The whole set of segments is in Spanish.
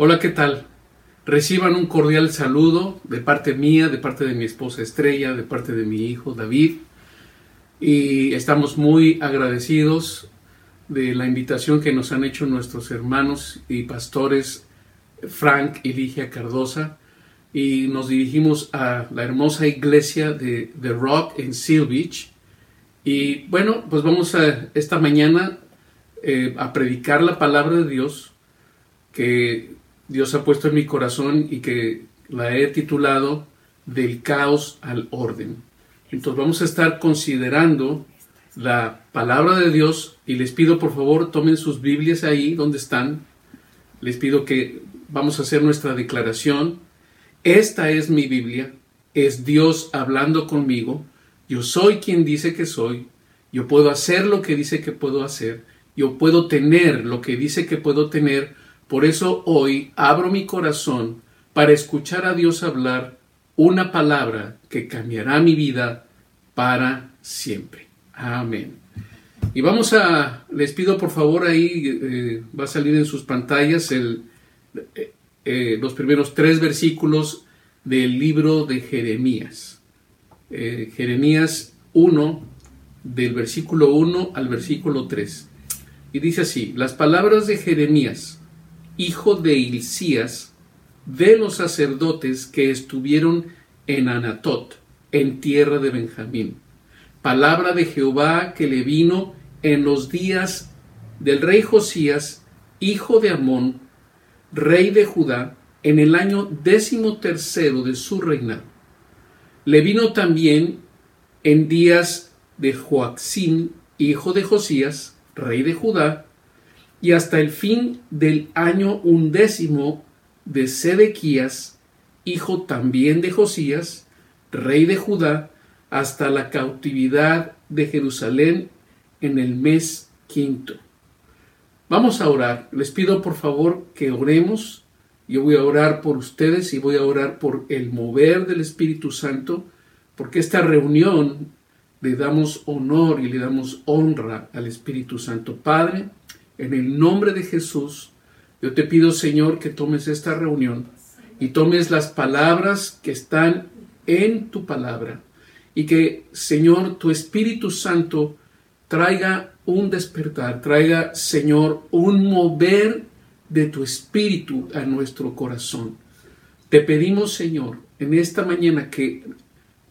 Hola, ¿qué tal? Reciban un cordial saludo de parte mía, de parte de mi esposa Estrella, de parte de mi hijo David. Y estamos muy agradecidos de la invitación que nos han hecho nuestros hermanos y pastores Frank y Ligia Cardosa. Y nos dirigimos a la hermosa iglesia de The Rock en Seal Beach. Y bueno, pues vamos a esta mañana eh, a predicar la palabra de Dios que Dios ha puesto en mi corazón y que la he titulado Del caos al orden. Entonces vamos a estar considerando la palabra de Dios y les pido por favor tomen sus Biblias ahí donde están. Les pido que vamos a hacer nuestra declaración. Esta es mi Biblia, es Dios hablando conmigo. Yo soy quien dice que soy. Yo puedo hacer lo que dice que puedo hacer. Yo puedo tener lo que dice que puedo tener por eso hoy abro mi corazón para escuchar a Dios hablar una palabra que cambiará mi vida para siempre. Amén. Y vamos a, les pido por favor ahí, eh, va a salir en sus pantallas eh, eh, los primeros tres versículos del libro de Jeremías. Jeremías 1, del versículo 1 al versículo 3. Y dice así, las palabras de Jeremías, hijo de Hilcías, de los sacerdotes que estuvieron en Anatot, en tierra de Benjamín. Palabra de Jehová que le vino en los días del rey Josías, hijo de Amón, rey de Judá, en el año décimo tercero de su reinado. Le vino también en días de Joaquín, hijo de Josías, rey de Judá, y hasta el fin del año undécimo de Sedequías, hijo también de Josías, rey de Judá, hasta la cautividad de Jerusalén en el mes quinto. Vamos a orar. Les pido por favor que oremos. Yo voy a orar por ustedes y voy a orar por el mover del Espíritu Santo, porque esta reunión le damos honor y le damos honra al Espíritu Santo. Padre, en el nombre de Jesús, yo te pido, Señor, que tomes esta reunión y tomes las palabras que están en tu palabra y que, Señor, tu Espíritu Santo traiga un despertar, traiga, Señor, un mover de tu Espíritu a nuestro corazón. Te pedimos, Señor, en esta mañana que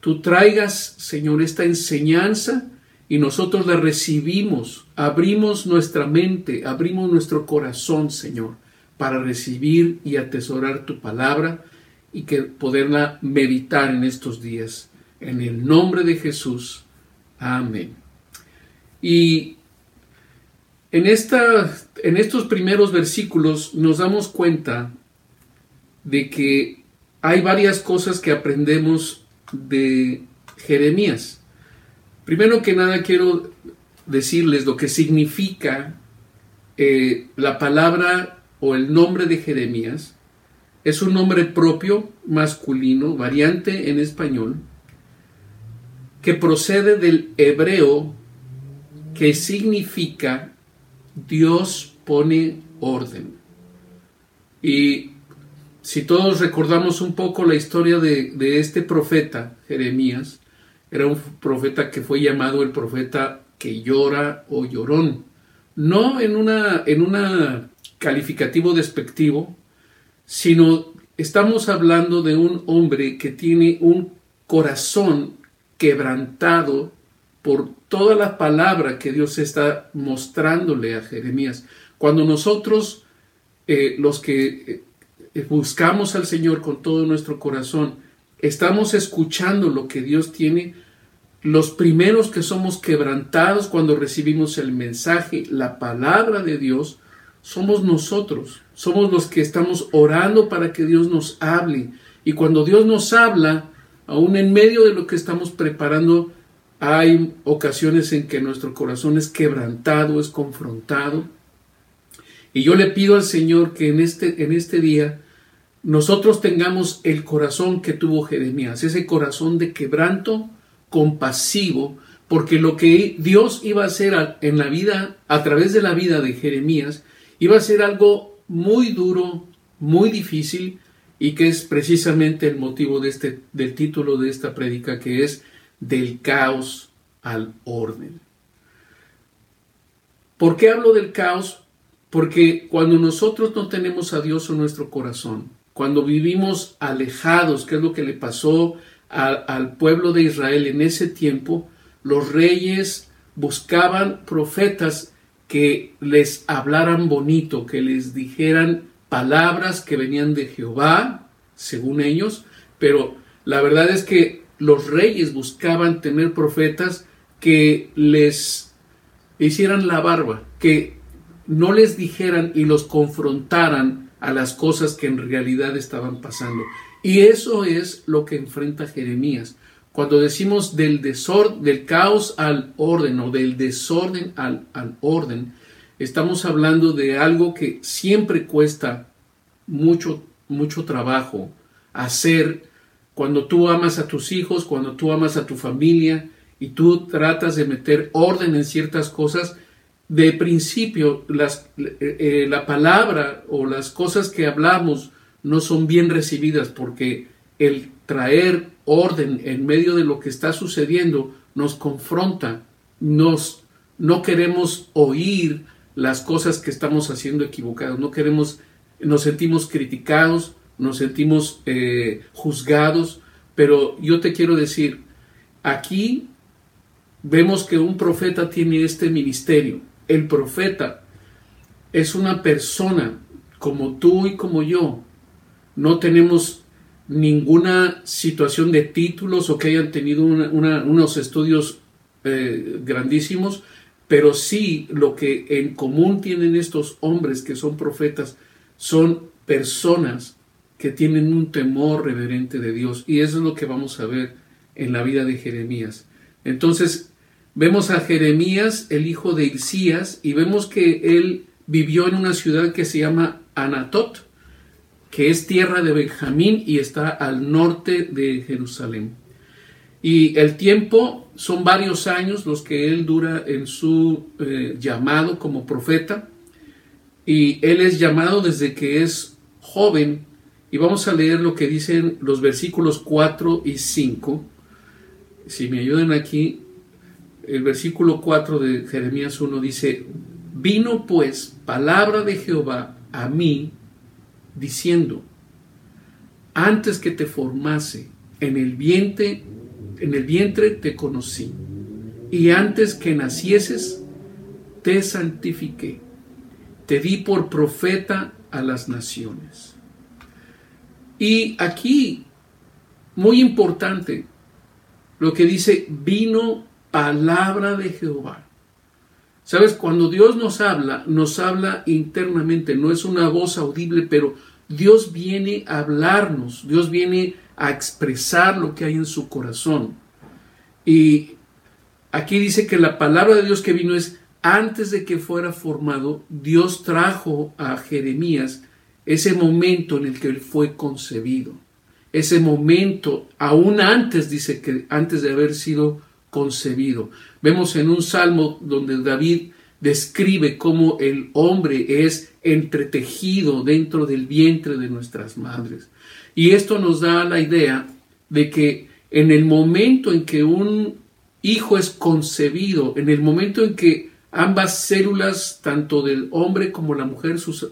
tú traigas, Señor, esta enseñanza y nosotros la recibimos, abrimos nuestra mente, abrimos nuestro corazón, Señor, para recibir y atesorar tu palabra y que poderla meditar en estos días. En el nombre de Jesús. Amén. Y en, esta, en estos primeros versículos nos damos cuenta de que hay varias cosas que aprendemos de Jeremías. Primero que nada quiero decirles lo que significa eh, la palabra o el nombre de Jeremías. Es un nombre propio, masculino, variante en español, que procede del hebreo que significa Dios pone orden. Y si todos recordamos un poco la historia de, de este profeta, Jeremías, era un profeta que fue llamado el profeta que llora o llorón. No en una en una calificativo despectivo, sino estamos hablando de un hombre que tiene un corazón quebrantado por toda la palabra que Dios está mostrándole a Jeremías. Cuando nosotros, eh, los que eh, buscamos al Señor con todo nuestro corazón, estamos escuchando lo que Dios tiene, los primeros que somos quebrantados cuando recibimos el mensaje, la palabra de Dios, somos nosotros, somos los que estamos orando para que Dios nos hable. Y cuando Dios nos habla, aún en medio de lo que estamos preparando, hay ocasiones en que nuestro corazón es quebrantado, es confrontado. Y yo le pido al Señor que en este, en este día nosotros tengamos el corazón que tuvo Jeremías, ese corazón de quebranto, compasivo, porque lo que Dios iba a hacer en la vida, a través de la vida de Jeremías, iba a ser algo muy duro, muy difícil y que es precisamente el motivo de este, del título de esta prédica que es del caos al orden. ¿Por qué hablo del caos? Porque cuando nosotros no tenemos a Dios en nuestro corazón, cuando vivimos alejados, que es lo que le pasó al pueblo de Israel en ese tiempo, los reyes buscaban profetas que les hablaran bonito, que les dijeran palabras que venían de Jehová, según ellos, pero la verdad es que los reyes buscaban tener profetas que les hicieran la barba, que no les dijeran y los confrontaran a las cosas que en realidad estaban pasando. Y eso es lo que enfrenta Jeremías. Cuando decimos del desorden, del caos al orden o del desorden al, al orden, estamos hablando de algo que siempre cuesta mucho, mucho trabajo hacer cuando tú amas a tus hijos, cuando tú amas a tu familia y tú tratas de meter orden en ciertas cosas, de principio las, eh, eh, la palabra o las cosas que hablamos no son bien recibidas porque el traer orden en medio de lo que está sucediendo nos confronta, nos no queremos oír las cosas que estamos haciendo equivocadas, no queremos, nos sentimos criticados, nos sentimos eh, juzgados, pero yo te quiero decir, aquí vemos que un profeta tiene este ministerio. El profeta es una persona como tú y como yo. No tenemos ninguna situación de títulos o que hayan tenido unos estudios eh, grandísimos, pero sí lo que en común tienen estos hombres que son profetas son personas que tienen un temor reverente de Dios. Y eso es lo que vamos a ver en la vida de Jeremías. Entonces, vemos a Jeremías, el hijo de Isías, y vemos que él vivió en una ciudad que se llama Anatot, que es tierra de Benjamín y está al norte de Jerusalén. Y el tiempo son varios años los que él dura en su eh, llamado como profeta. Y él es llamado desde que es joven. Y vamos a leer lo que dicen los versículos 4 y 5. Si me ayudan aquí, el versículo 4 de Jeremías 1 dice, vino pues palabra de Jehová a mí diciendo, antes que te formase en el vientre en el vientre te conocí, y antes que nacieses, te santifiqué, te di por profeta a las naciones. Y aquí, muy importante, lo que dice, vino palabra de Jehová. Sabes, cuando Dios nos habla, nos habla internamente, no es una voz audible, pero Dios viene a hablarnos, Dios viene a expresar lo que hay en su corazón. Y aquí dice que la palabra de Dios que vino es antes de que fuera formado, Dios trajo a Jeremías ese momento en el que él fue concebido. Ese momento, aún antes, dice que antes de haber sido concebido. Vemos en un salmo donde David describe cómo el hombre es entretejido dentro del vientre de nuestras madres. Y esto nos da la idea de que en el momento en que un hijo es concebido, en el momento en que ambas células, tanto del hombre como la mujer, sus,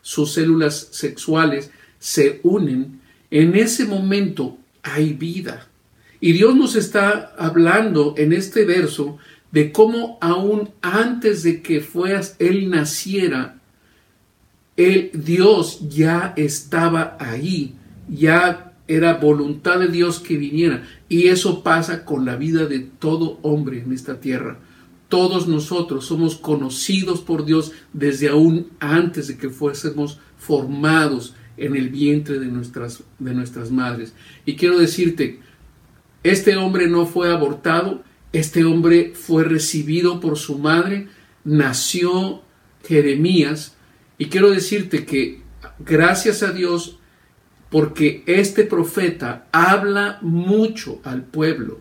sus células sexuales, se unen, en ese momento hay vida. Y Dios nos está hablando en este verso de cómo aún antes de que fueras, Él naciera, el Dios ya estaba ahí, ya era voluntad de Dios que viniera. Y eso pasa con la vida de todo hombre en esta tierra. Todos nosotros somos conocidos por Dios desde aún antes de que fuésemos formados en el vientre de nuestras, de nuestras madres. Y quiero decirte, este hombre no fue abortado, este hombre fue recibido por su madre, nació Jeremías, y quiero decirte que gracias a Dios, porque este profeta habla mucho al pueblo,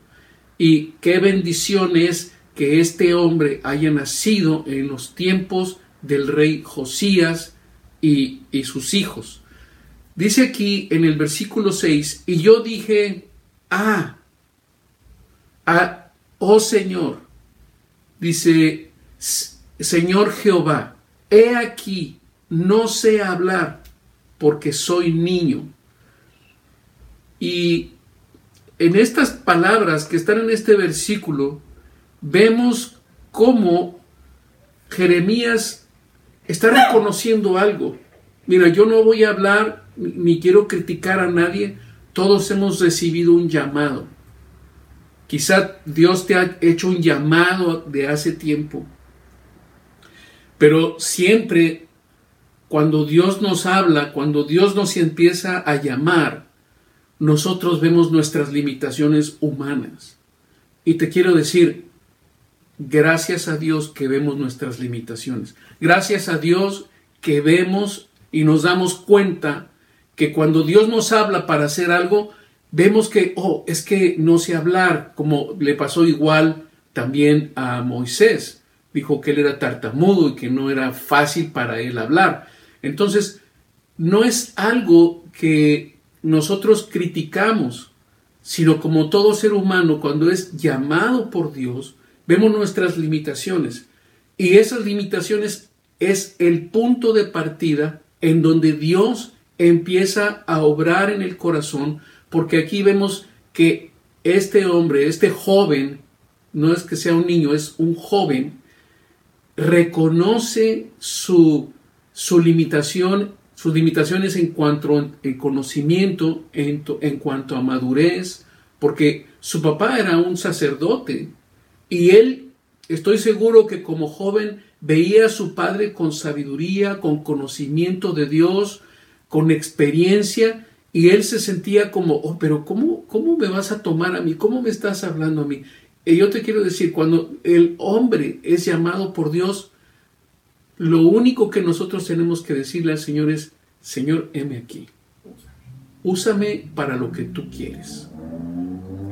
y qué bendición es que este hombre haya nacido en los tiempos del rey Josías y, y sus hijos. Dice aquí en el versículo 6, y yo dije, ah, oh Señor, dice, Señor Jehová, he aquí, no sé hablar porque soy niño. Y en estas palabras que están en este versículo, vemos cómo Jeremías está reconociendo algo. Mira, yo no voy a hablar ni quiero criticar a nadie, todos hemos recibido un llamado. Quizá Dios te ha hecho un llamado de hace tiempo, pero siempre cuando Dios nos habla, cuando Dios nos empieza a llamar, nosotros vemos nuestras limitaciones humanas. Y te quiero decir, gracias a Dios que vemos nuestras limitaciones. Gracias a Dios que vemos y nos damos cuenta que cuando Dios nos habla para hacer algo, vemos que, oh, es que no sé hablar, como le pasó igual también a Moisés. Dijo que él era tartamudo y que no era fácil para él hablar. Entonces, no es algo que nosotros criticamos, sino como todo ser humano, cuando es llamado por Dios, vemos nuestras limitaciones. Y esas limitaciones es el punto de partida en donde Dios empieza a obrar en el corazón, porque aquí vemos que este hombre, este joven, no es que sea un niño, es un joven, reconoce su, su limitación, sus limitaciones en cuanto a conocimiento, en, en cuanto a madurez, porque su papá era un sacerdote y él, estoy seguro que como joven, veía a su padre con sabiduría, con conocimiento de Dios, con experiencia y él se sentía como, oh, pero ¿cómo, ¿cómo me vas a tomar a mí? ¿Cómo me estás hablando a mí? Y yo te quiero decir, cuando el hombre es llamado por Dios, lo único que nosotros tenemos que decirle al Señor es, Señor, heme aquí. Úsame para lo que tú quieres.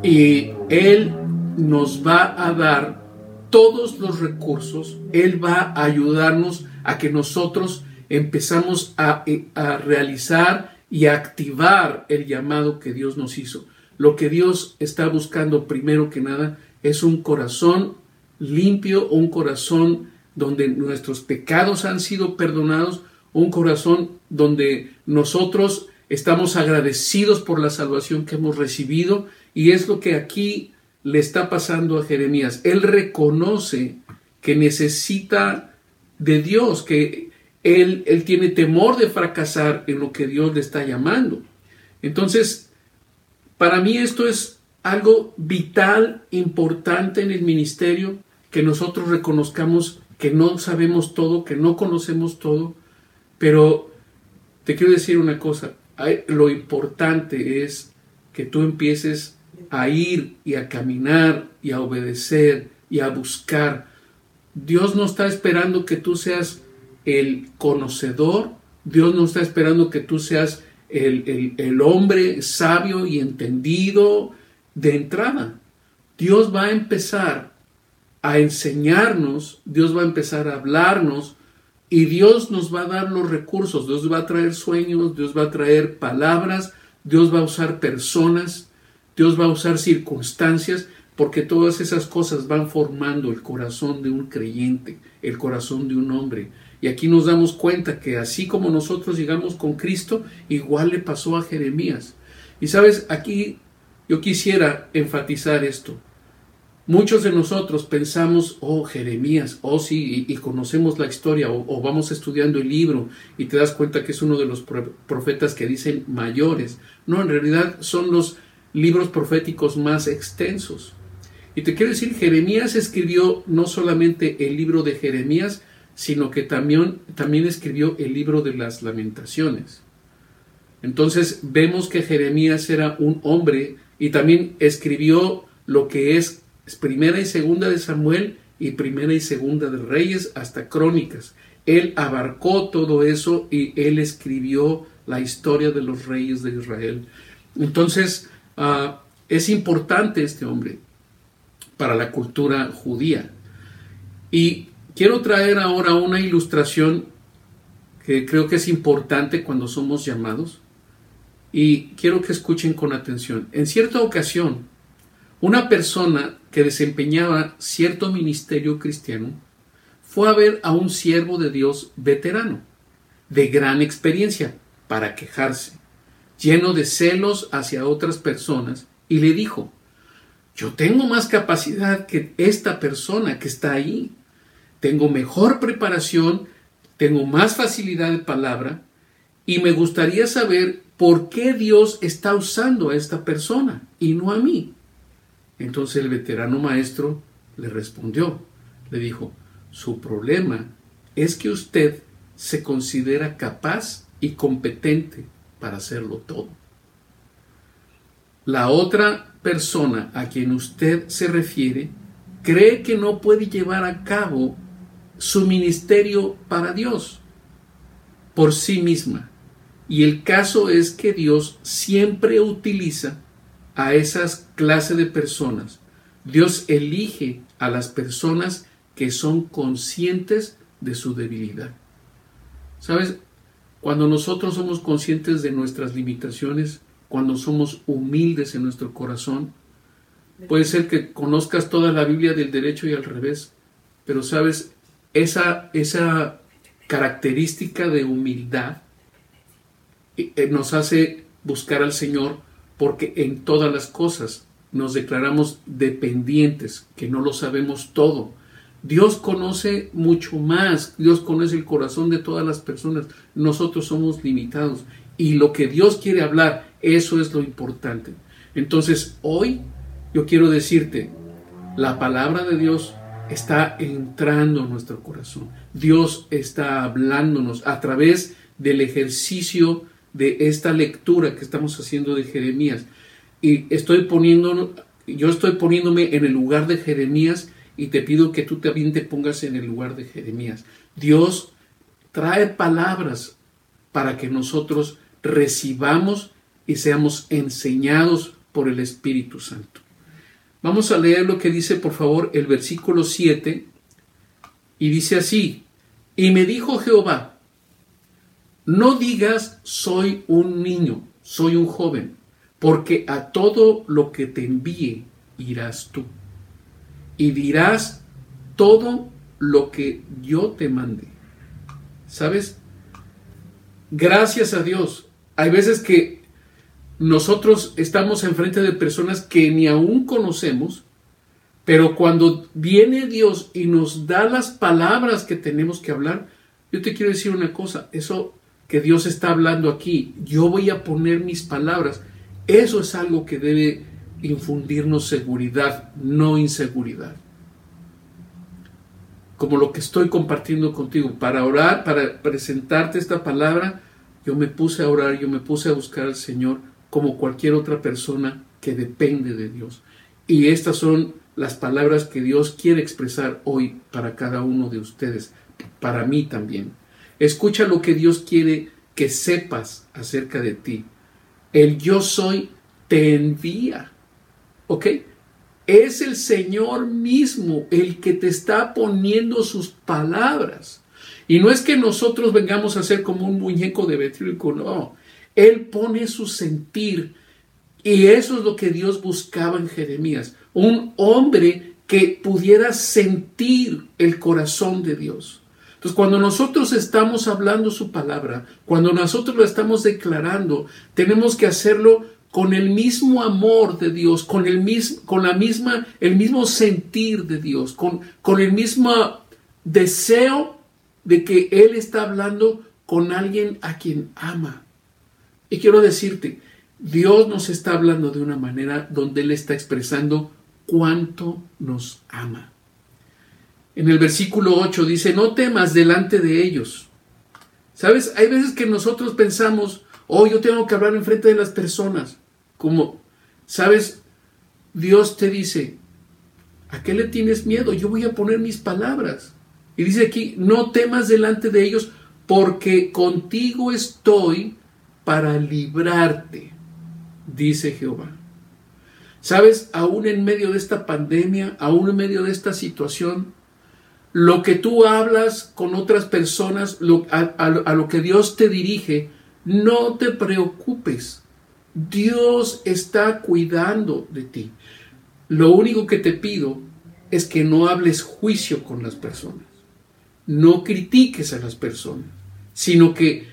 Y Él nos va a dar todos los recursos, Él va a ayudarnos a que nosotros empezamos eh, a, realizar y activar el llamado que Dios nos hizo. Lo que Dios está buscando primero que nada es un corazón limpio, un corazón donde nuestros pecados han sido perdonados, un corazón donde nosotros estamos agradecidos por la salvación que hemos recibido y es lo que aquí le está pasando a Jeremías. Él reconoce que necesita de Dios, que él, tiene temor de fracasar en lo que Dios le está llamando. Entonces, para mí esto es algo vital, importante en el ministerio, que nosotros reconozcamos que no sabemos todo, que no conocemos todo, pero te quiero decir una cosa, lo importante es que tú empieces a ir y a caminar y a obedecer y a buscar. Dios no está esperando que tú seas el conocedor. Dios no está esperando que tú seas el, el, hombre sabio y entendido de entrada. Dios va a empezar a enseñarnos, Dios va a empezar a hablarnos y Dios nos va a dar los recursos, Dios va a traer sueños, Dios va a traer palabras, Dios va a usar personas, Dios va a usar circunstancias, porque todas esas cosas van formando el corazón de un creyente, el corazón de un hombre. Y aquí nos damos cuenta que así como nosotros llegamos con Cristo, igual le pasó a Jeremías. Y sabes, aquí yo quisiera enfatizar esto. Muchos de nosotros pensamos, oh Jeremías, oh sí, y, conocemos la historia, o, vamos estudiando el libro y te das cuenta que es uno de los profetas que dicen mayores. No, en realidad son los libros proféticos más extensos. Y te quiero decir, Jeremías escribió no solamente el libro de Jeremías, sino que también, también escribió el libro de las lamentaciones. Entonces vemos que Jeremías era un hombre y también escribió lo que es primera y segunda de Samuel y primera y segunda de Reyes hasta Crónicas. Él abarcó todo eso y él escribió la historia de los reyes de Israel. Entonces, ah, es importante este hombre para la cultura judía. Y Quiero traer ahora una ilustración que creo que es importante cuando somos llamados. Y quiero que escuchen con atención. En cierta ocasión, una persona que desempeñaba cierto ministerio cristiano fue a ver a un siervo de Dios veterano, de gran experiencia, para quejarse, lleno de celos hacia otras personas, y le dijo, yo tengo más capacidad que esta persona que está ahí, tengo mejor preparación, tengo más facilidad de palabra, y me gustaría saber por qué Dios está usando a esta persona y no a mí. Entonces el veterano maestro le respondió, le dijo, su problema es que usted se considera capaz y competente para hacerlo todo. La otra persona a quien usted se refiere cree que no puede llevar a cabo su ministerio para Dios por sí misma. Y el caso es que Dios siempre utiliza a esas clases de personas. Dios elige a las personas que son conscientes de su debilidad. ¿Sabes? Cuando nosotros somos conscientes de nuestras limitaciones, cuando somos humildes en nuestro corazón, puede ser que conozcas toda la Biblia del derecho y al revés, pero sabes, esa, esa característica de humildad eh, nos hace buscar al Señor porque en todas las cosas nos declaramos dependientes, que no lo sabemos todo, Dios conoce mucho más, Dios conoce el corazón de todas las personas, nosotros somos limitados y lo que Dios quiere hablar, eso es lo importante. Entonces, hoy yo quiero decirte, la palabra de Dios está entrando en nuestro corazón. Dios está hablándonos a través del ejercicio de esta lectura que estamos haciendo de Jeremías. Y estoy poniendo, yo estoy poniéndome en el lugar de Jeremías y te pido que tú también te pongas en el lugar de Jeremías. Dios trae palabras para que nosotros recibamos y seamos enseñados por el Espíritu Santo. Vamos a leer lo que dice, por favor, el versículo 7, y dice así, y me dijo Jehová, no digas soy un niño, soy un joven, porque a todo lo que te envíe irás tú y dirás todo lo que yo te mande. ¿Sabes? Gracias a Dios. Hay veces que nosotros estamos enfrente de personas que ni aún conocemos, pero cuando viene Dios y nos da las palabras que tenemos que hablar, yo te quiero decir una cosa, eso que Dios está hablando aquí, yo voy a poner mis palabras, eso es algo que debe infundirnos seguridad, no inseguridad. Como lo que estoy compartiendo contigo. Para orar, para presentarte esta palabra, yo me puse a orar, yo me puse a buscar al Señor como cualquier otra persona que depende de Dios. Y estas son las palabras que Dios quiere expresar hoy para cada uno de ustedes, para mí también. Escucha lo que Dios quiere que sepas acerca de ti. El yo soy te envía. ¿Ok? Es el Señor mismo el que te está poniendo sus palabras. Y no es que nosotros vengamos a ser como un muñeco de vetrílico, no. Él pone su sentir. Y eso es lo que Dios buscaba en Jeremías. Un hombre que pudiera sentir el corazón de Dios. Entonces, cuando nosotros estamos hablando su palabra, cuando nosotros lo estamos declarando, tenemos que hacerlo con el mismo amor de Dios, con el mismo, con la misma, el mismo sentir de Dios, con, con el mismo deseo de que Él está hablando con alguien a quien ama. Y quiero decirte, Dios nos está hablando de una manera donde Él está expresando cuánto nos ama. En el versículo 8 dice, no temas delante de ellos. ¿Sabes? Hay veces que nosotros pensamos, oh, yo tengo que hablar en frente de las personas. Como, ¿sabes? Dios te dice, ¿a qué le tienes miedo? Yo voy a poner mis palabras. Y dice aquí, no temas delante de ellos, porque contigo estoy para librarte, dice Jehová. ¿Sabes? Aún en medio de esta pandemia, aún en medio de esta situación, lo que tú hablas con otras personas, a lo que Dios te dirige, no te preocupes Dios está cuidando de ti. Lo único que te pido es que no hables juicio con las personas, no critiques a las personas, sino que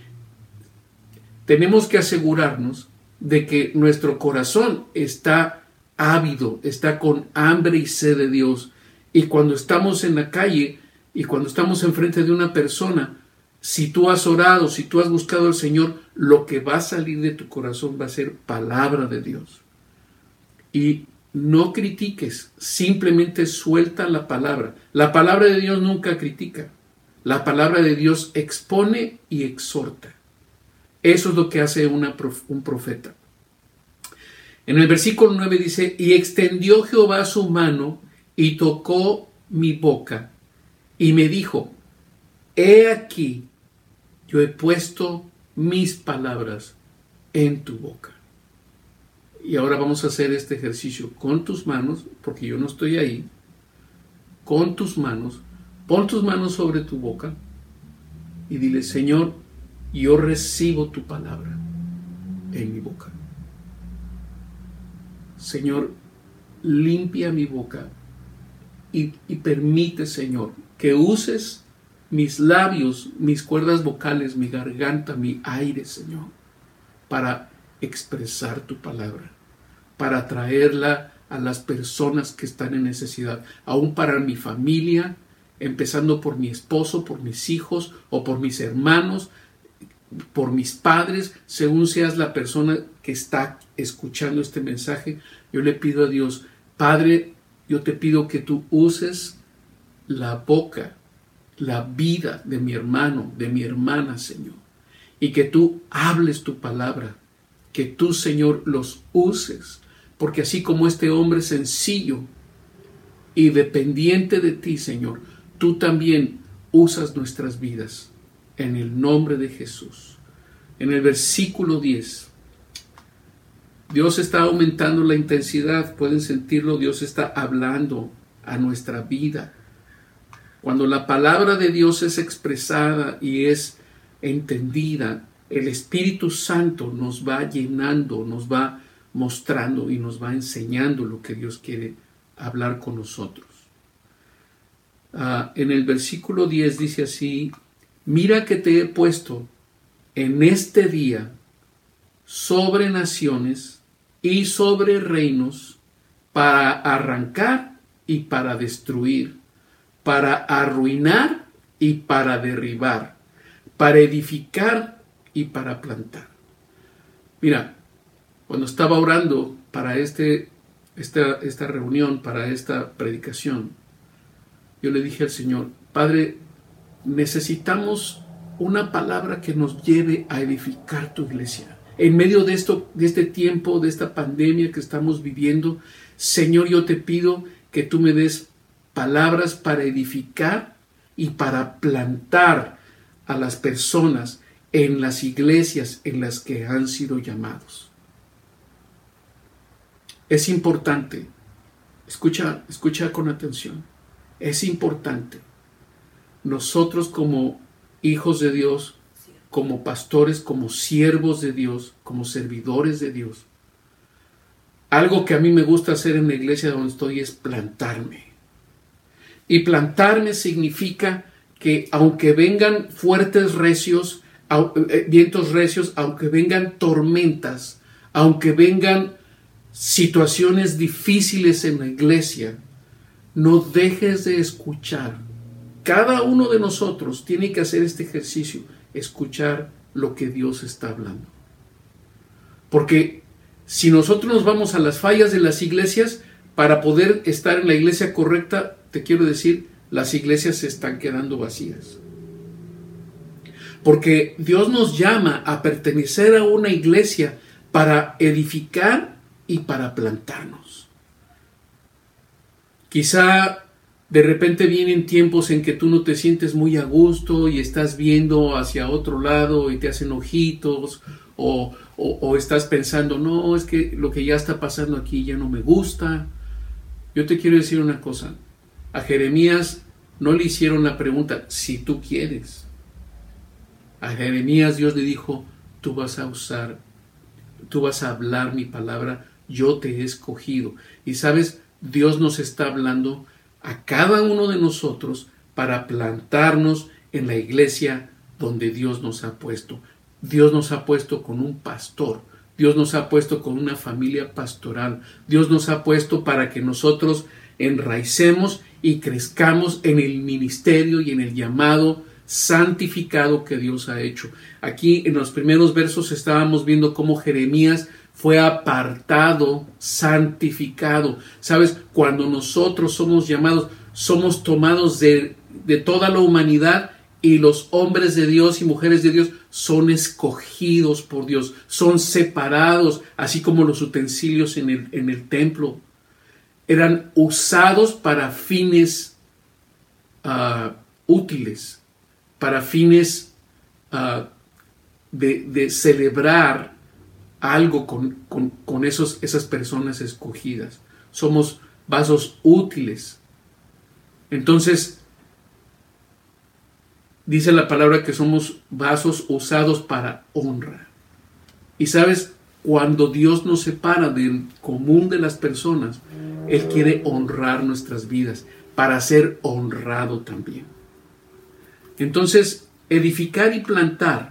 tenemos que asegurarnos de que nuestro corazón está ávido, está con hambre y sed de Dios. Y cuando estamos en la calle y cuando estamos enfrente de una persona, si tú has orado, si tú has buscado al Señor, lo que va a salir de tu corazón va a ser palabra de Dios. Y no critiques, simplemente suelta la palabra. La palabra de Dios nunca critica. La palabra de Dios expone y exhorta. Eso es lo que hace un profeta. En el versículo 9 dice, y extendió Jehová su mano y tocó mi boca y me dijo, he aquí, yo he puesto mis palabras en tu boca. Y ahora vamos a hacer este ejercicio con tus manos, porque yo no estoy ahí, con tus manos, pon tus manos sobre tu boca y dile, Señor, yo recibo tu palabra en mi boca. Señor, limpia mi boca y, permite, Señor, que uses mis labios, mis cuerdas vocales, mi garganta, mi aire, Señor, para expresar tu palabra, para traerla a las personas que están en necesidad, aún para mi familia, empezando por mi esposo, por mis hijos o por mis hermanos, por mis padres, según seas la persona que está escuchando este mensaje, yo le pido a Dios, Padre, yo te pido que tú uses la boca, la vida de mi hermano, de mi hermana, Señor, y que tú hables tu palabra, que tú, Señor, los uses, porque así como este hombre sencillo y dependiente de ti, Señor, tú también usas nuestras vidas en el nombre de Jesús. En el versículo 10, Dios está aumentando la intensidad, pueden sentirlo, Dios está hablando a nuestra vida. Cuando la palabra de Dios es expresada y es entendida, el Espíritu Santo nos va llenando, nos va mostrando y nos va enseñando lo que Dios quiere hablar con nosotros. Ah, en el versículo 10 dice así, mira que te he puesto en este día sobre naciones y sobre reinos para arrancar y para destruir, para arruinar y para derribar, para edificar y para plantar. Mira, cuando estaba orando para este, esta, esta reunión, para esta predicación, yo le dije al Señor, Padre, necesitamos una palabra que nos lleve a edificar tu iglesia. En medio de esto, de este tiempo, de esta pandemia que estamos viviendo, Señor, yo te pido que tú me des palabras para edificar y para plantar a las personas en las iglesias en las que han sido llamados. Es importante, escucha, escucha con atención, es importante nosotros como hijos de Dios, como pastores, como siervos de Dios, como servidores de Dios. Algo que a mí me gusta hacer en la iglesia donde estoy es plantarme. Y plantarme significa que aunque vengan fuertes recios, eh, vientos recios, aunque vengan tormentas, aunque vengan situaciones difíciles en la iglesia, no dejes de escuchar cada uno de nosotros tiene que hacer este ejercicio, escuchar lo que Dios está hablando. Porque si nosotros nos vamos a las fallas de las iglesias, para poder estar en la iglesia correcta, te quiero decir, las iglesias se están quedando vacías. Porque Dios nos llama a pertenecer a una iglesia para edificar y para plantarnos. Quizá de repente vienen tiempos en que tú no te sientes muy a gusto y estás viendo hacia otro lado y te hacen ojitos o, o, estás pensando, no, es que lo que ya está pasando aquí ya no me gusta. Yo te quiero decir una cosa, a Jeremías no le hicieron la pregunta, si tú quieres. A Jeremías Dios le dijo, tú vas a usar tú vas a hablar mi palabra, yo te he escogido. Y sabes, Dios nos está hablando a cada uno de nosotros para plantarnos en la iglesia donde Dios nos ha puesto. Dios nos ha puesto con un pastor, Dios nos ha puesto con una familia pastoral, Dios nos ha puesto para que nosotros enraicemos y crezcamos en el ministerio y en el llamado santificado que Dios ha hecho. Aquí en los primeros versos estábamos viendo cómo Jeremías fue apartado, santificado. Sabes, cuando nosotros somos llamados, somos tomados de, de toda la humanidad y los hombres de Dios y mujeres de Dios son escogidos por Dios, son separados, así como los utensilios en el, en el templo. Eran usados para fines ah, útiles, para fines ah, de, celebrar algo con, esos, esas personas escogidas. Somos vasos útiles. Entonces, dice la palabra que somos vasos usados para honra. Y sabes, cuando Dios nos separa del común de las personas, Él quiere honrar nuestras vidas para ser honrado también. Entonces, edificar y plantar,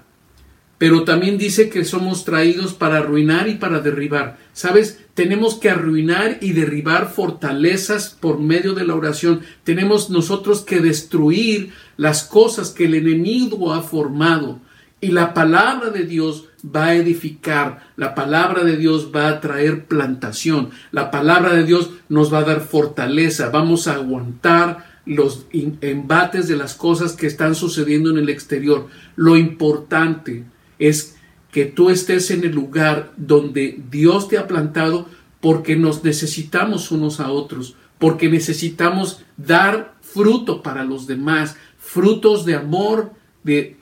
pero también dice que somos traídos para arruinar y para derribar. ¿Sabes? Tenemos que arruinar y derribar fortalezas por medio de la oración. Tenemos nosotros que destruir las cosas que el enemigo ha formado. Y la palabra de Dios va a edificar, la palabra de Dios va a traer plantación, la palabra de Dios nos va a dar fortaleza, vamos a aguantar los embates de las cosas que están sucediendo en el exterior. Lo importante es que tú estés en el lugar donde Dios te ha plantado porque nos necesitamos unos a otros, porque necesitamos dar fruto para los demás, frutos de amor, de,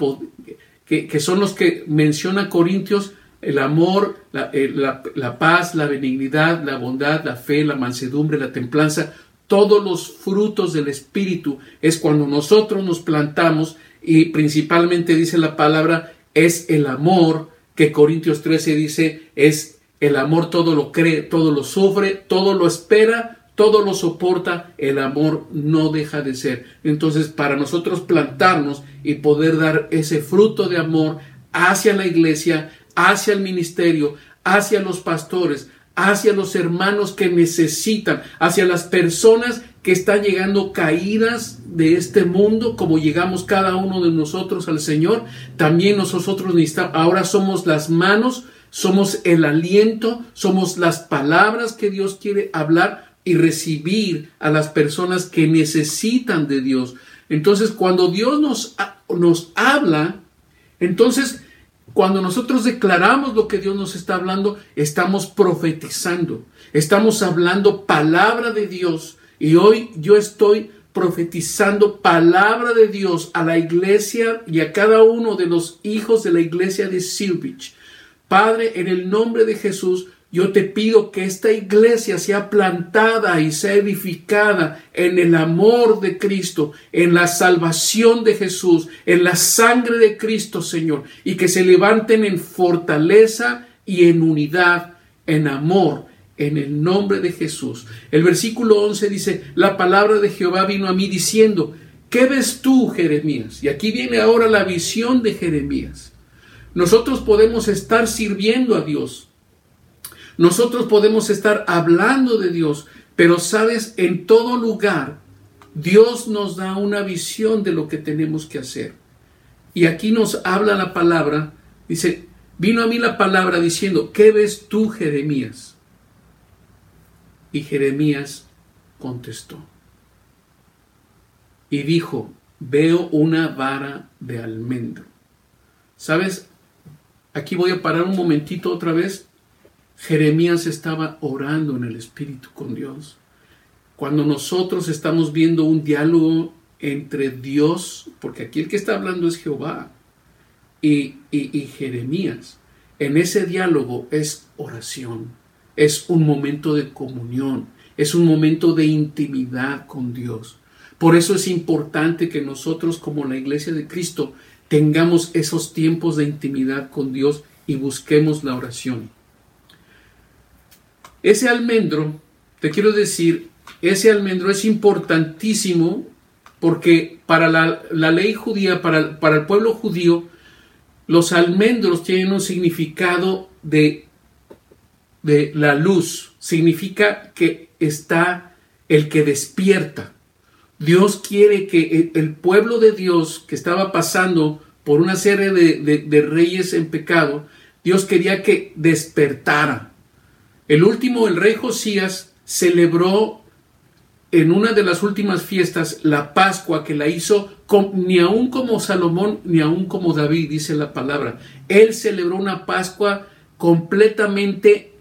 que, son los que menciona Corintios, el amor, la, eh, la paz, la benignidad, la bondad, la fe, la mansedumbre, la templanza, todos los frutos del Espíritu es cuando nosotros nos plantamos y principalmente dice la palabra es el amor que Corintios 13 dice es el amor todo lo cree, todo lo sufre, todo lo espera, todo lo soporta, el amor no deja de ser. Entonces, para nosotros plantarnos y poder dar ese fruto de amor hacia la iglesia, hacia el ministerio, hacia los pastores, hacia los hermanos que necesitan, hacia las personas que están llegando caídas de este mundo, como llegamos cada uno de nosotros al Señor, también nosotros necesitamos, ahora somos las manos, somos el aliento, somos las palabras que Dios quiere hablar y recibir a las personas que necesitan de Dios. Entonces, cuando Dios nos, nos habla, entonces cuando nosotros declaramos lo que Dios nos está hablando, estamos profetizando, estamos hablando palabra de Dios. Y hoy yo estoy profetizando palabra de Dios a la iglesia y a cada uno de los hijos de la iglesia de Silvich. Padre, en el nombre de Jesús, yo te pido que esta iglesia sea plantada y sea edificada en el amor de Cristo, en la salvación de Jesús, en la sangre de Cristo, Señor, y que se levanten en fortaleza y en unidad, en amor, en el nombre de Jesús. El versículo 11 dice, la palabra de Jehová vino a mí diciendo, ¿qué ves tú, Jeremías? Y aquí viene ahora la visión de Jeremías. Nosotros podemos estar sirviendo a Dios nosotros podemos estar hablando de Dios, pero sabes, en todo lugar, Dios nos da una visión de lo que tenemos que hacer. Y aquí nos habla la palabra, dice, vino a mí la palabra diciendo, ¿qué ves tú, Jeremías? Y Jeremías contestó. Y dijo, veo una vara de almendro. ¿Sabes? Aquí voy a parar un momentito otra vez Jeremías estaba orando en el Espíritu con Dios. Cuando nosotros estamos viendo un diálogo entre Dios, porque aquí el que está hablando es Jehová, y, y, Jeremías, en ese diálogo es oración, es un momento de comunión, es un momento de intimidad con Dios. Por eso es importante que nosotros como la iglesia de Cristo tengamos esos tiempos de intimidad con Dios y busquemos la oración. ese almendro, te quiero decir, ese almendro es importantísimo porque para la, ley judía, para, para el pueblo judío, los almendros tienen un significado de, de la luz, significa que está el que despierta. Dios quiere que el pueblo de Dios que estaba pasando por una serie de, reyes en pecado, Dios quería que despertara. El último, el rey Josías, celebró en una de las últimas fiestas la Pascua que la hizo ni aún como Salomón ni aún como David, dice la palabra. Él celebró una Pascua completamente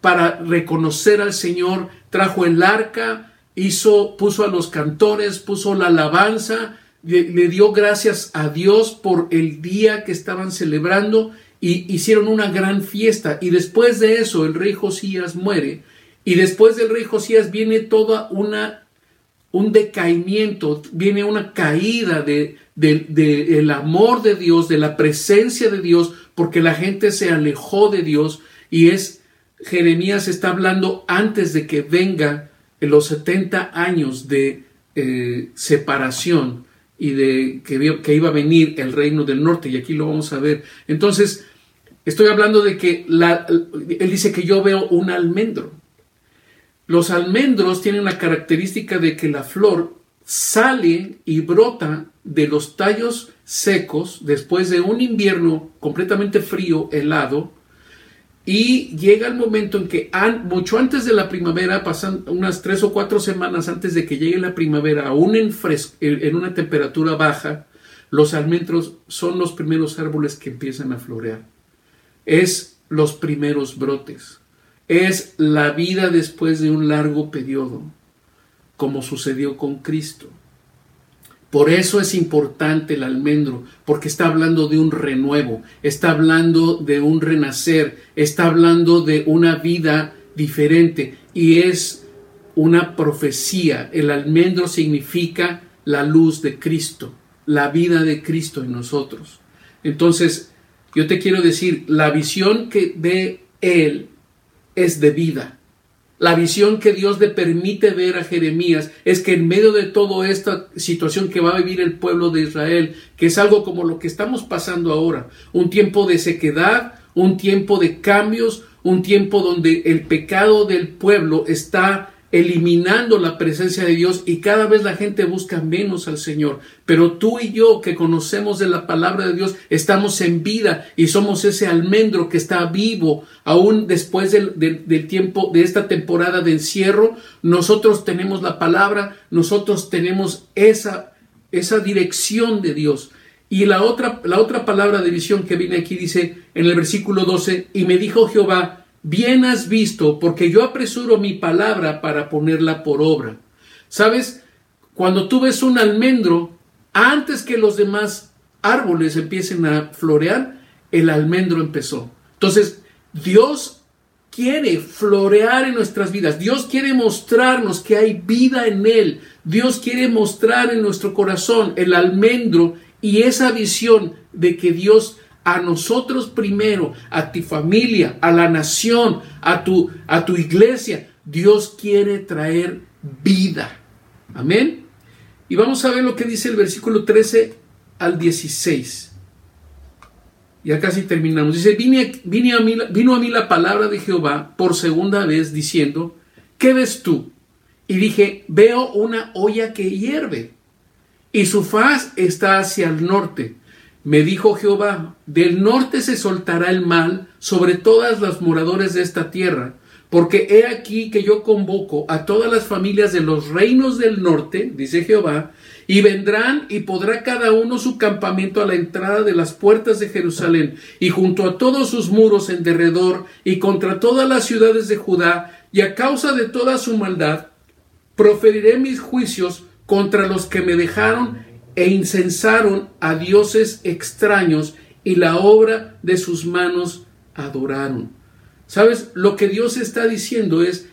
para reconocer al Señor, trajo el arca, hizo, puso a los cantores, puso la alabanza, le, dio gracias a Dios por el día que estaban celebrando y hicieron una gran fiesta. Y después de eso el rey Josías muere y después del rey Josías viene toda una un decaimiento, viene una caída de, el amor de Dios, de la presencia de Dios, porque la gente se alejó de Dios y es Jeremías está hablando antes de que venga en los 70 años de eh, separación y de que, iba a venir el reino del norte y aquí lo vamos a ver. Entonces, estoy hablando de que él dice que yo veo un almendro. Los almendros tienen la característica de que la flor sale y brota de los tallos secos después de un invierno completamente frío, helado, y llega el momento en que mucho antes de la primavera, pasan unas tres o cuatro semanas antes de que llegue la primavera, aún en, en una temperatura baja, los almendros son los primeros árboles que empiezan a florear. Es los primeros brotes es la vida después de un largo periodo, como sucedió con Cristo. Por eso es importante el almendro, porque está hablando de un renuevo, está hablando de un renacer, está hablando de una vida diferente y es una profecía. El almendro significa la luz de Cristo, la vida de Cristo en nosotros. Entonces, yo te quiero decir, la visión que ve Él es de vida. La visión que Dios le permite ver a Jeremías es que en medio de toda esta situación que va a vivir el pueblo de Israel, que es algo como lo que estamos pasando ahora, un tiempo de sequedad, un tiempo de cambios, un tiempo donde el pecado del pueblo está eliminando la presencia de Dios y cada vez la gente busca menos al Señor. Pero tú y yo que conocemos de la palabra de Dios estamos en vida y somos ese almendro que está vivo aún después del, del, tiempo de esta temporada de encierro. Nosotros tenemos la palabra, nosotros tenemos esa, esa dirección de Dios. Y la otra, la otra palabra de visión que viene aquí dice en el versículo 12, y me dijo Jehová, Bien has visto, porque yo apresuro mi palabra para ponerla por obra. ¿Sabes? Cuando tú ves un almendro, antes que los demás árboles empiecen a florear, el almendro empezó. Entonces, Dios quiere florear en nuestras vidas. Dios quiere mostrarnos que hay vida en Él. Dios quiere mostrar en nuestro corazón el almendro y esa visión de que Dios a nosotros primero, a tu familia, a la nación, a tu, a tu iglesia. Dios quiere traer vida. Amén. Y vamos a ver lo que dice el versículo 13 al 16. Ya casi terminamos. Dice, vine, a mí, vino a mí la palabra de Jehová por segunda vez diciendo, ¿qué ves tú? Y dije, veo una olla que hierve y su faz está hacia el norte me dijo Jehová, del norte se soltará el mal sobre todas las moradores de esta tierra, porque he aquí que yo convoco a todas las familias de los reinos del norte, dice Jehová, y vendrán y podrá cada uno su campamento a la entrada de las puertas de Jerusalén, y junto a todos sus muros en derredor, y contra todas las ciudades de Judá, y a causa de toda su maldad, proferiré mis juicios contra los que me dejaron e incensaron a dioses extraños y la obra de sus manos adoraron. ¿Sabes? Lo que Dios está diciendo es,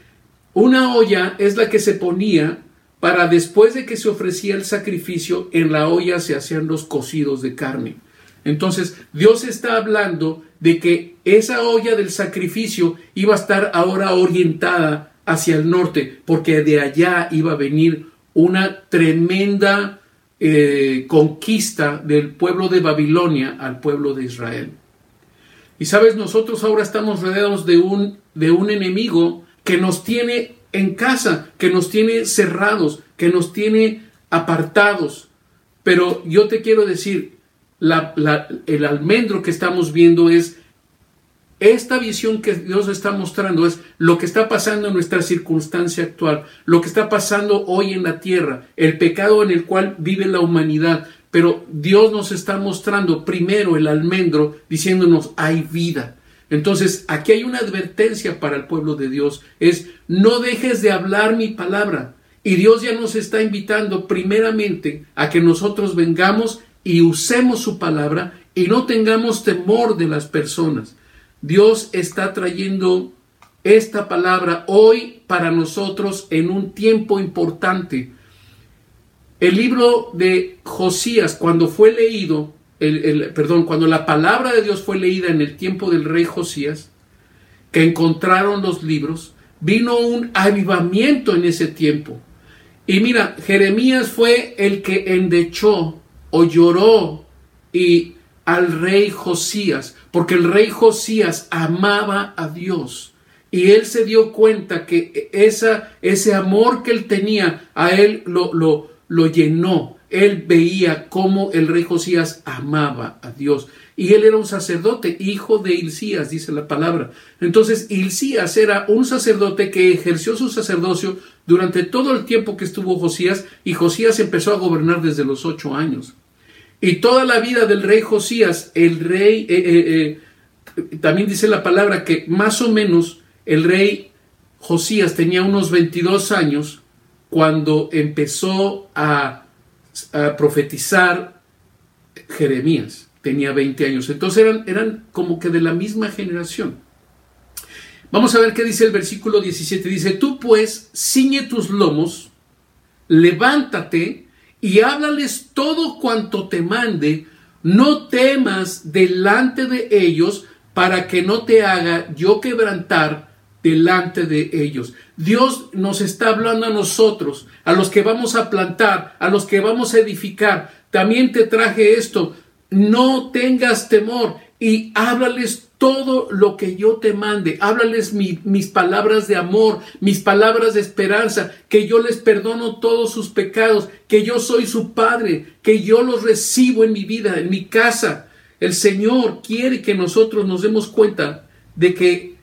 una olla es la que se ponía para después de que se ofrecía el sacrificio, en la olla se hacían los cocidos de carne. Entonces, Dios está hablando de que esa olla del sacrificio iba a estar ahora orientada hacia el norte, porque de allá iba a venir una tremenda eh, conquista del pueblo de Babilonia al pueblo de Israel. Y sabes, nosotros ahora estamos rodeados de un, de un enemigo que nos tiene en casa, que nos tiene cerrados, que nos tiene apartados. Pero yo te quiero decir, el almendro que estamos viendo es esta visión que Dios está mostrando es lo que está pasando en nuestra circunstancia actual, lo que está pasando hoy en la tierra, el pecado en el cual vive la humanidad. Pero Dios nos está mostrando primero el almendro diciéndonos hay vida. Entonces, aquí hay una advertencia para el pueblo de Dios, es no dejes de hablar mi palabra. Y Dios ya nos está invitando primeramente a que nosotros vengamos y usemos su palabra y no tengamos temor de las personas. Dios está trayendo esta palabra hoy para nosotros en un tiempo importante. El libro de Josías, cuando fue leído, el, perdón, cuando la palabra de Dios fue leída en el tiempo del rey Josías, que encontraron los libros, vino un avivamiento en ese tiempo. Y mira, Jeremías fue el que endechó o lloró y al rey Josías, porque el rey Josías amaba a Dios. Y él se dio cuenta que ese amor que él tenía a él lo, lo, lo llenó. Él veía cómo el rey Josías amaba a Dios. Y él era un sacerdote, hijo de Hilcías, dice la palabra. Entonces, Hilcías era un sacerdote que ejerció su sacerdocio durante todo el tiempo que estuvo Josías, y Josías empezó a gobernar desde los ocho años. Y toda la vida del rey Josías, el rey, eh, eh, eh, también dice la palabra que más o menos el rey Josías tenía unos 22 años cuando empezó a, profetizar Jeremías. Tenía 20 años. Entonces eran, eran como que de la misma generación. Vamos a ver qué dice el versículo 17. Dice, tú pues ciñe tus lomos, levántate, y háblales todo cuanto te mande, no temas delante de ellos para que no te haga yo quebrantar delante de ellos. Dios nos está hablando a nosotros, a los que vamos a plantar, a los que vamos a edificar. También te traje esto, no tengas temor y háblales todo lo que yo te mande. Háblales mis palabras de amor, mis palabras de esperanza, que yo les perdono todos sus pecados, que yo soy su Padre, que yo los recibo en mi vida, en mi casa. El Señor quiere que nosotros nos demos cuenta de que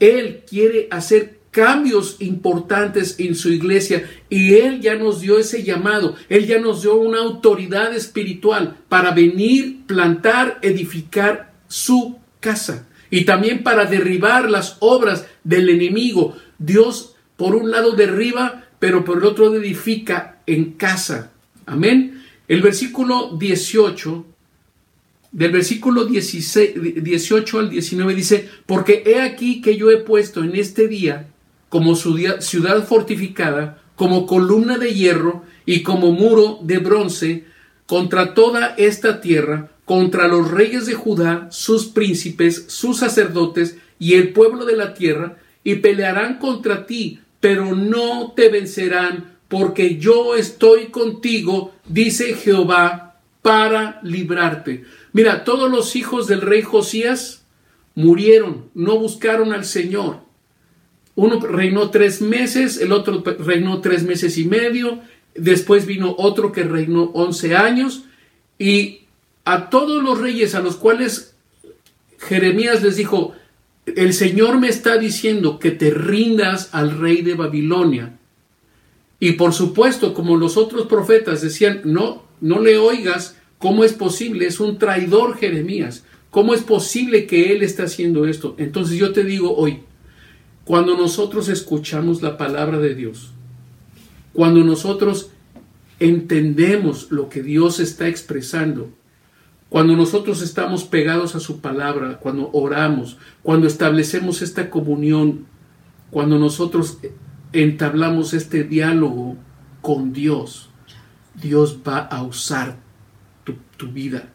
Él quiere hacer cambios importantes en su iglesia y Él ya nos dio ese llamado, Él ya nos dio una autoridad espiritual para venir, plantar, edificar su casa y también para derribar las obras del enemigo. Dios por un lado derriba, pero por el otro edifica en casa. Amén. El versículo 18, del versículo 16, 18 al 19 dice, porque he aquí que yo he puesto en este día como ciudad fortificada, como columna de hierro y como muro de bronce contra toda esta tierra, contra los reyes de Judá, sus príncipes, sus sacerdotes y el pueblo de la tierra, y pelearán contra ti, pero no te vencerán, porque yo estoy contigo, dice Jehová, para librarte. Mira, todos los hijos del rey Josías murieron, no buscaron al Señor. Uno reinó tres meses, el otro reinó tres meses y medio, después vino otro que reinó once años, y a todos los reyes a los cuales Jeremías les dijo, el Señor me está diciendo que te rindas al rey de Babilonia. Y por supuesto, como los otros profetas decían, no, no le oigas, ¿cómo es posible? Es un traidor Jeremías. ¿Cómo es posible que él esté haciendo esto? Entonces yo te digo hoy, cuando nosotros escuchamos la palabra de Dios, cuando nosotros entendemos lo que Dios está expresando, cuando nosotros estamos pegados a su palabra, cuando oramos, cuando establecemos esta comunión, cuando nosotros entablamos este diálogo con Dios, Dios va a usar tu, vida.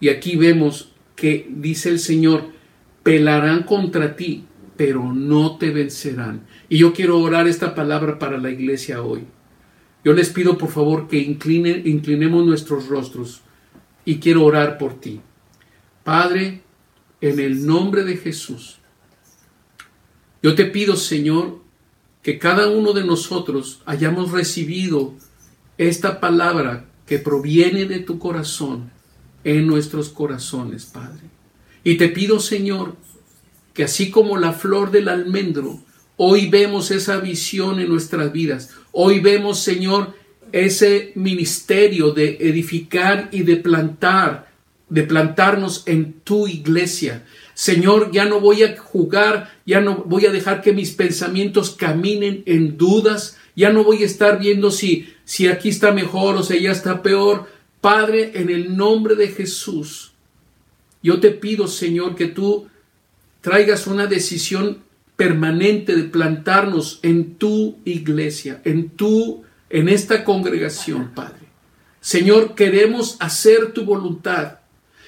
Y aquí vemos que dice el Señor, pelarán contra ti, pero no te vencerán. Y yo quiero orar esta palabra para la iglesia hoy. Yo les pido por favor que incline, inclinemos nuestros rostros y quiero orar por ti. Padre, en el nombre de Jesús, yo te pido, Señor, que cada uno de nosotros hayamos recibido esta palabra que proviene de tu corazón en nuestros corazones, Padre. Y te pido, Señor, que así como la flor del almendro, hoy vemos esa visión en nuestras vidas. Hoy vemos, Señor, ese ministerio de edificar y de plantar, de plantarnos en tu iglesia. Señor, ya no voy a jugar, ya no voy a dejar que mis pensamientos caminen en dudas, ya no voy a estar viendo si, si aquí está mejor o si allá está peor. Padre, en el nombre de Jesús, yo te pido, Señor, que tú traigas una decisión permanente de plantarnos en tu iglesia, en tu, en esta congregación, Padre. Señor, queremos hacer tu voluntad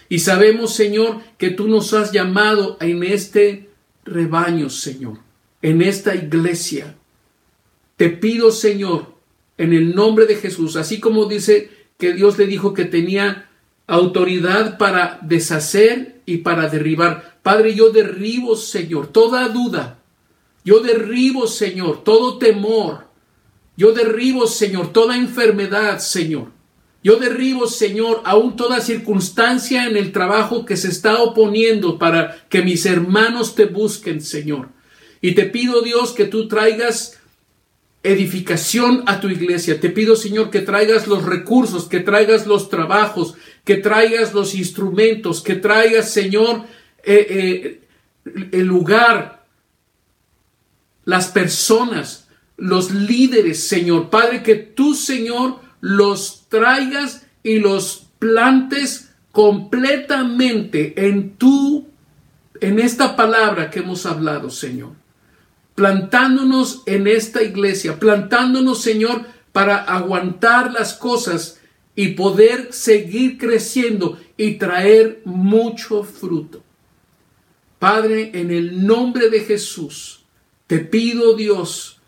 y sabemos, Señor, que tú nos has llamado en este rebaño, Señor, en esta iglesia. Te pido, Señor, en el nombre de Jesús, así como dice que Dios le dijo que tenía autoridad para deshacer y para derribar. Padre, yo derribo, Señor, toda duda. Yo derribo, Señor, todo temor. Yo derribo, Señor, toda enfermedad, Señor. Yo derribo, Señor, aún toda circunstancia en el trabajo que se está oponiendo para que mis hermanos te busquen, Señor. Y te pido, Dios, que tú traigas edificación a tu iglesia. Te pido, Señor, que traigas los recursos, que traigas los trabajos, que traigas los instrumentos, que traigas, Señor, eh, eh, el lugar, las personas, los líderes, Señor. Padre, que tú, Señor, los traigas y los plantes completamente en tu, en esta palabra que hemos hablado, Señor plantándonos en esta iglesia, plantándonos, Señor, para aguantar las cosas y poder seguir creciendo y traer mucho fruto. Padre, en el nombre de Jesús, te pido, Dios,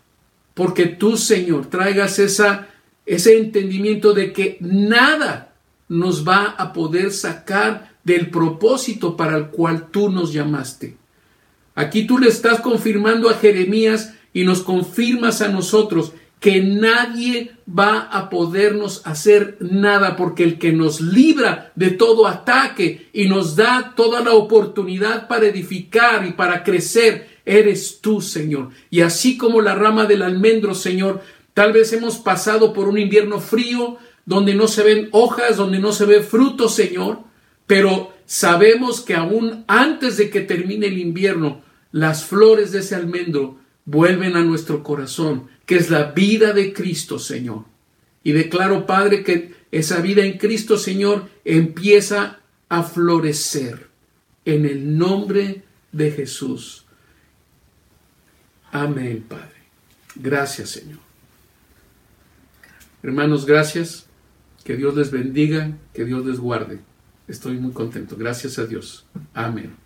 porque tú, Señor, traigas esa, ese entendimiento de que nada nos va a poder sacar del propósito para el cual tú nos llamaste. Aquí tú le estás confirmando a Jeremías y nos confirmas a nosotros que nadie va a podernos hacer nada porque el que nos libra de todo ataque y nos da toda la oportunidad para edificar y para crecer, eres tú, Señor. Y así como la rama del almendro, Señor, tal vez hemos pasado por un invierno frío donde no se ven hojas, donde no se ve fruto, Señor, pero sabemos que aún antes de que termine el invierno, las flores de ese almendro vuelven a nuestro corazón, que es la vida de Cristo, Señor. Y declaro, Padre, que esa vida en Cristo, Señor, empieza a florecer en el nombre de Jesús. Amén, Padre. Gracias, Señor. Hermanos, gracias. Que Dios les bendiga, que Dios les guarde. Estoy muy contento. Gracias a Dios. Amén.